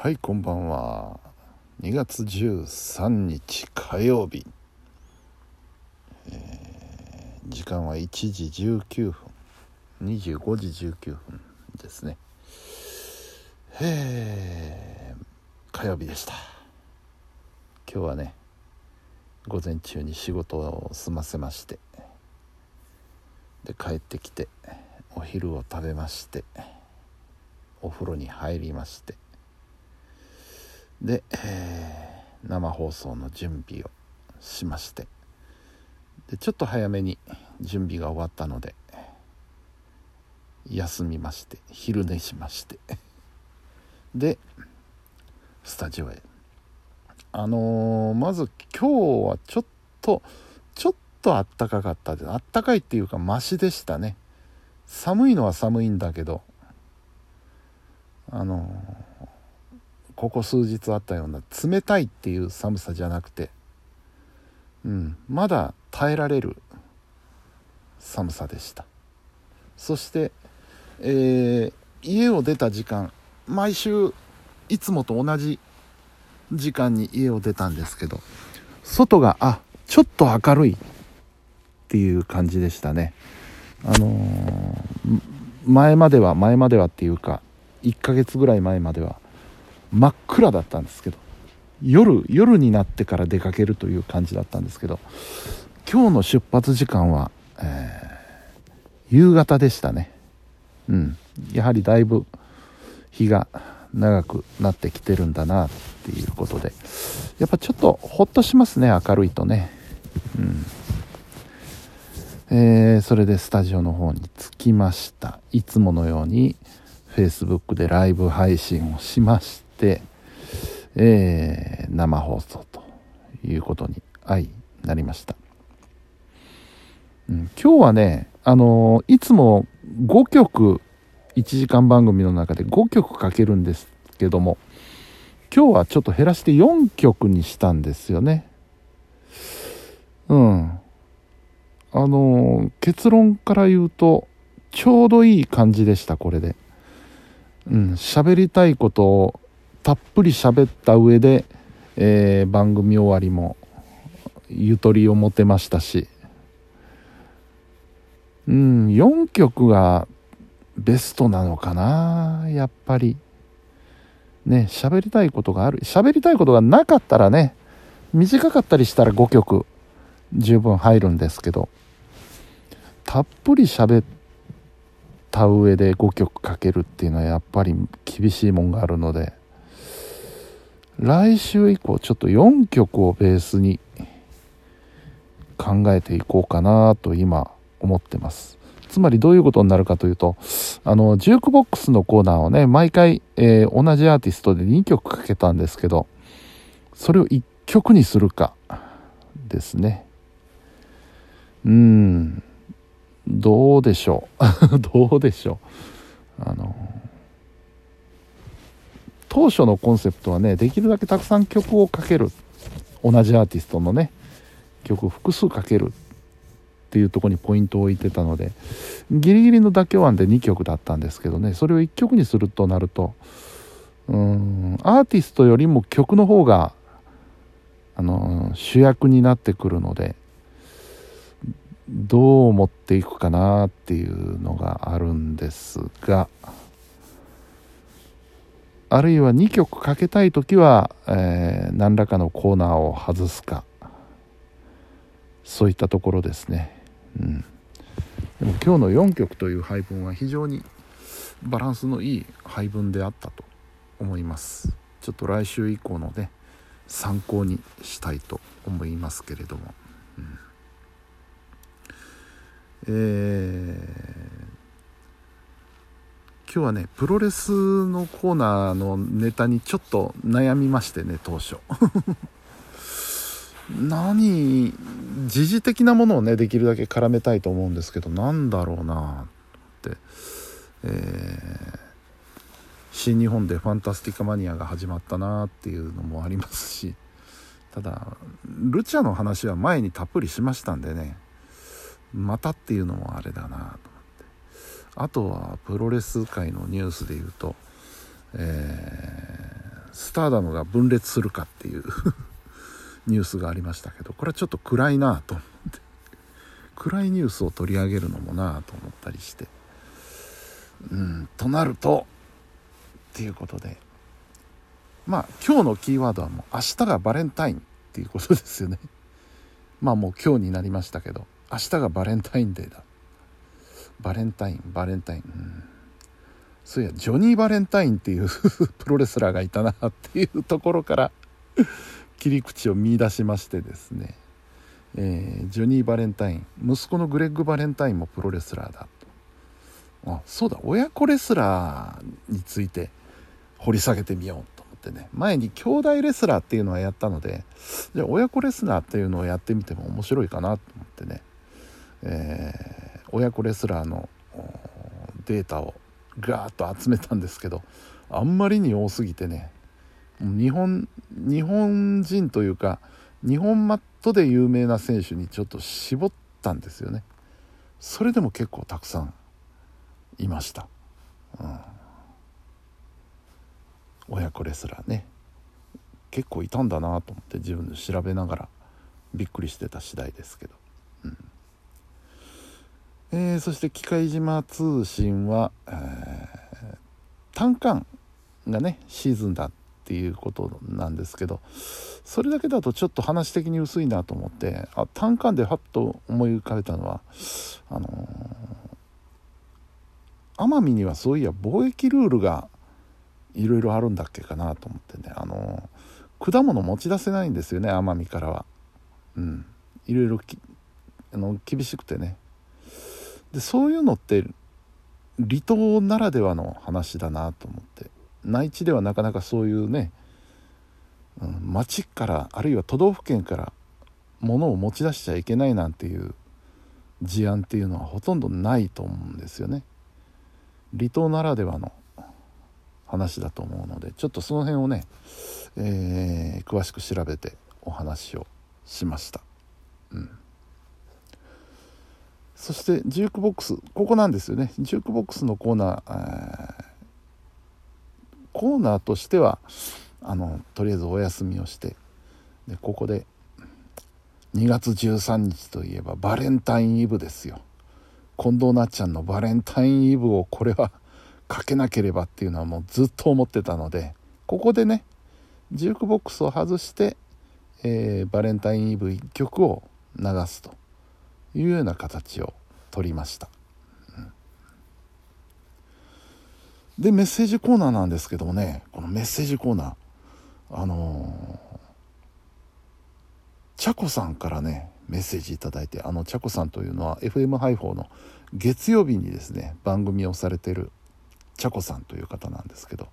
はいこんばんは。2月13日火曜日、えー時間は1時19分。25時19分ですね。へえ火曜日でした。今日はね午前中に仕事を済ませましてで帰ってきてお昼を食べましてお風呂に入りましてで、えー生放送の準備をしましてでちょっと早めに準備が終わったので休みまして昼寝しましてでスタジオへ。あのーまず今日はちょっとちょっとあったかかったであったかいっていうかマシでしたね。寒いのは寒いんだけどあのーここ数日あったような冷たいっていう寒さじゃなくてうんまだ耐えられる寒さでした。そして、えー家を出た時間毎週いつもと同じ時間に家を出たんですけど外があちょっと明るいっていう感じでしたね。あのー前までは前まではっていうか1ヶ月ぐらい前までは真っ暗だったんですけど夜夜になってから出かけるという感じだったんですけど今日の出発時間は、えー夕方でしたね。うん。やはりだいぶ日が長くなってきてるんだなっていうことでやっぱちょっとほっとしますね明るいとね。うん。えーそれでスタジオの方に着きました。いつものように Facebook でライブ配信をしまして、えー生放送ということに相なりました、うん今日はねあのーいつも5曲1時間番組の中で5曲かけるんですけども今日はちょっと減らして4曲にしたんですよね。うん。あの結論から言うとちょうどいい感じでしたこれで。うん喋りたいことをたっぷり喋った上で、えー番組終わりもゆとりを持てましたし。うん4曲がベストなのかなやっぱり。ね喋りたいことがある。喋りたいことがなかったらね短かったりしたら5曲十分入るんですけどたっぷり喋った上で5曲かけるっていうのはやっぱり厳しいもんがあるので来週以降ちょっと4曲をベースに考えていこうかなと今思ってます。つまりどういうことになるかというとあのジュークボックスのコーナーをね毎回、えー同じアーティストで2曲かけたんですけどそれを1曲にするかですね。うん。どうでしょう。どうでしょう。あの当初のコンセプトはねできるだけたくさん曲をかける。同じアーティストのね曲複数かけるっていうとこにポイントを置いてたのでギリギリの妥協案で2曲だったんですけどねそれを1曲にするとなるとうんアーティストよりも曲の方があの主役になってくるのでどう持っていくかなっていうのがあるんですがあるいは2曲かけたい時は、えー何らかのコーナーを外すか。そういったところですね、うん、でも今日の4曲という配分は非常にバランスのいい配分であったと思います。ちょっと来週以降のね参考にしたいと思いますけれども、うん。えー今日はねプロレスのコーナーのネタにちょっと悩みましてね当初。何時事的なものをねできるだけ絡めたいと思うんですけどなんだろうなって、えー新日本でファンタスティカマニアが始まったなっていうのもありますし。ただルチャの話は前にたっぷりしましたんでね。またっていうのもあれだなと。あとはプロレス界のニュースで言うと、えースターダムが分裂するかっていう ニュースがありましたけどこれはちょっと暗いなと思って。暗いニュースを取り上げるのもなと思ったりして。うんとなるとっていうことで。まあ今日のキーワードはもう明日がバレンタインっていうことですよね。まあもう今日になりましたけど明日がバレンタインデーだ。バレンタインバレンタイン、うん、そういやジョニー・バレンタインっていう プロレスラーがいたなっていうところから 切り口を見いだしましてですね、えー、ジョニー・バレンタイン息子のグレッグ・バレンタインもプロレスラーだと。あそうだ親子レスラーについて掘り下げてみようと思ってね。前に兄弟レスラーっていうのはやったのでじゃあ親子レスラーっていうのをやってみても面白いかなと思ってね、えー、親子レスラーのデータをガーッと集めたんですけどあんまりに多すぎてね日本日本人というか日本マットで有名な選手にちょっと絞ったんですよね。それでも結構たくさんいました、うん、親子レスラーね。結構いたんだなと思って自分で調べながらびっくりしてた次第ですけど、えー、そして機械島通信は、えー、単管がねシーズンだっていうことなんですけどそれだけだとちょっと話的に薄いなと思ってあ単管でハッと思い浮かべたのはあのー、奄美にはそういや貿易ルールがいろいろあるんだっけかなと思ってねあのー、果物持ち出せないんですよね奄美からは。うん、いろいろあの厳しくてねでそういうのって離島ならではの話だなと思って内地ではなかなかそういうね、うん、町からあるいは都道府県から物を持ち出しちゃいけないなんていう事案っていうのはほとんどないと思うんですよね。離島ならではの話だと思うのでちょっとその辺をね、えー、詳しく調べてお話をしました。うんそしてジュークボックスここなんですよね。ジュークボックスのコーナー、コーナーとしてはあのとりあえずお休みをしてでここで2月13日といえばバレンタインイブですよ。近藤なっちゃんのバレンタインイブをこれはかけなければっていうのはもうずっと思ってたのでここでねジュークボックスを外して、えー、バレンタインイブ1曲を流すと。いうような形をとりました。でメッセージコーナーなんですけどもねこのメッセージコーナーあのー、チャコさんからねメッセージ頂いてあのチャコさんというのは FM ハイフォーの月曜日にですね番組をされてるチャコさんという方なんですけど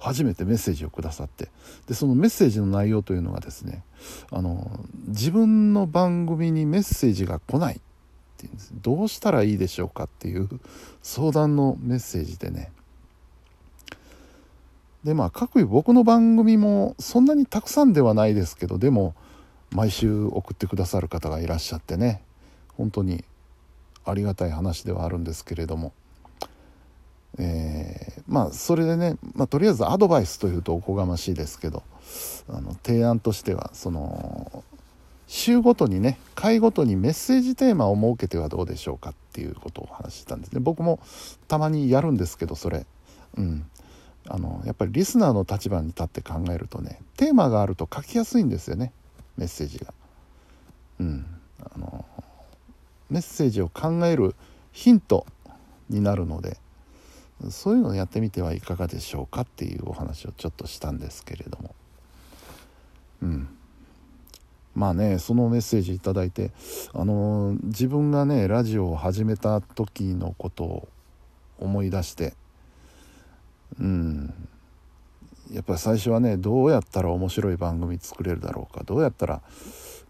初めてメッセージをくださって。でそのメッセージの内容というのがですねあの自分の番組にメッセージが来ないっていうんです。どうしたらいいでしょうかっていう 相談のメッセージでね。でまあ各位僕の番組もそんなにたくさんではないですけどでも毎週送ってくださる方がいらっしゃってね。本当にありがたい話ではあるんですけれども、えー、まあそれでね、まあ、とりあえずアドバイスというとおこがましいですけどあの提案としてはその週ごとにね回ごとにメッセージテーマを設けてはどうでしょうかっていうことをお話ししたんです。ね僕もたまにやるんですけどそれ。うん。あのやっぱりリスナーの立場に立って考えるとねテーマがあると書きやすいんですよねメッセージが。うん、あのメッセージを考えるヒントになるのでそういうのをやってみてはいかがでしょうかっていうお話をちょっとしたんですけれども。うんまあねそのメッセージ頂いてあの自分がねラジオを始めた時のことを思い出してうんやっぱり最初はねどうやったら面白い番組作れるだろうかどうやったら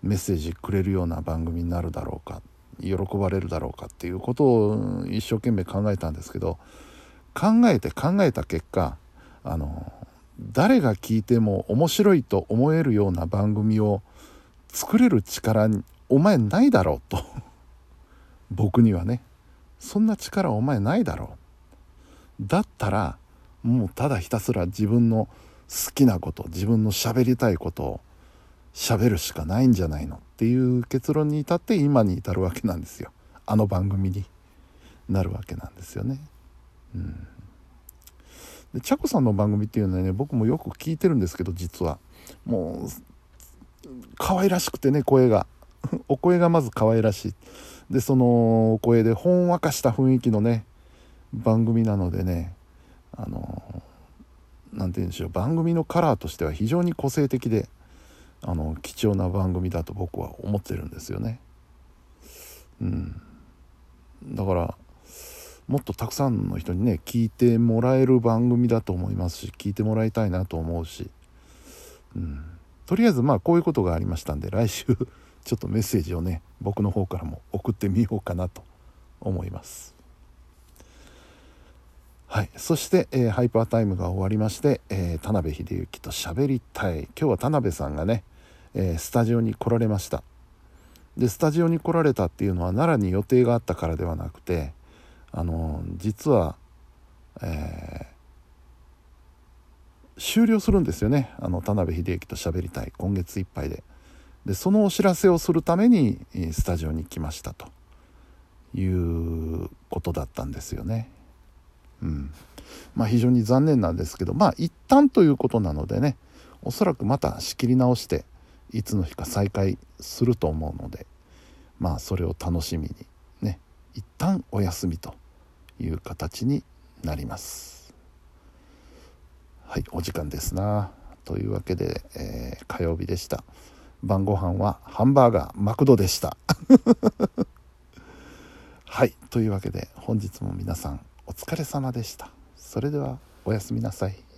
メッセージくれるような番組になるだろうか喜ばれるだろうかっていうことを一生懸命考えたんですけど考えて考えた結果あの誰が聞いても面白いと思えるような番組を作れる力にお前ないだろうと。僕にはね。そんな力お前ないだろう。だったらもうただひたすら自分の好きなこと自分の喋りたいことを喋るしかないんじゃないのっていう結論に至って今に至るわけなんですよ。あの番組になるわけなんですよね。うん。でちゃこさんの番組っていうのはね僕もよく聞いてるんですけど実は。もう可愛らしくてね声が。お声がまず可愛らしい。でそのお声でほんわかした雰囲気のね番組なのでねあの何て言うんでしょう番組のカラーとしては非常に個性的であの貴重な番組だと僕は思ってるんですよね。うん、だからもっとたくさんの人にね聞いてもらえる番組だと思いますし聞いてもらいたいなと思うし、うん、とりあえずまあこういうことがありましたんで来週 ちょっとメッセージをね僕の方からも送ってみようかなと思います。はい、そして、えー、ハイパータイムが終わりまして、えー、田辺秀幸と喋りたい。今日は田辺さんがね、えー、スタジオに来られました。でスタジオに来られたっていうのは奈良に予定があったからではなくてあの実は、え終了するんですよね。あの田辺秀幸と喋りたい。今月いっぱいで。でそのお知らせをするためにスタジオに来ましたと。いうことだったんですよね。うん。まあ、非常に残念なんですけどまあ一旦ということなのでねおそらくまた仕切り直していつの日か再開すると思うのでまあそれを楽しみにね一旦お休みという形になります。はいお時間ですな。というわけで、えー、火曜日でした。晩ご飯はハンバーガーマクドでした。はいというわけで本日も皆さんお疲れ様でした。それではおやすみなさい。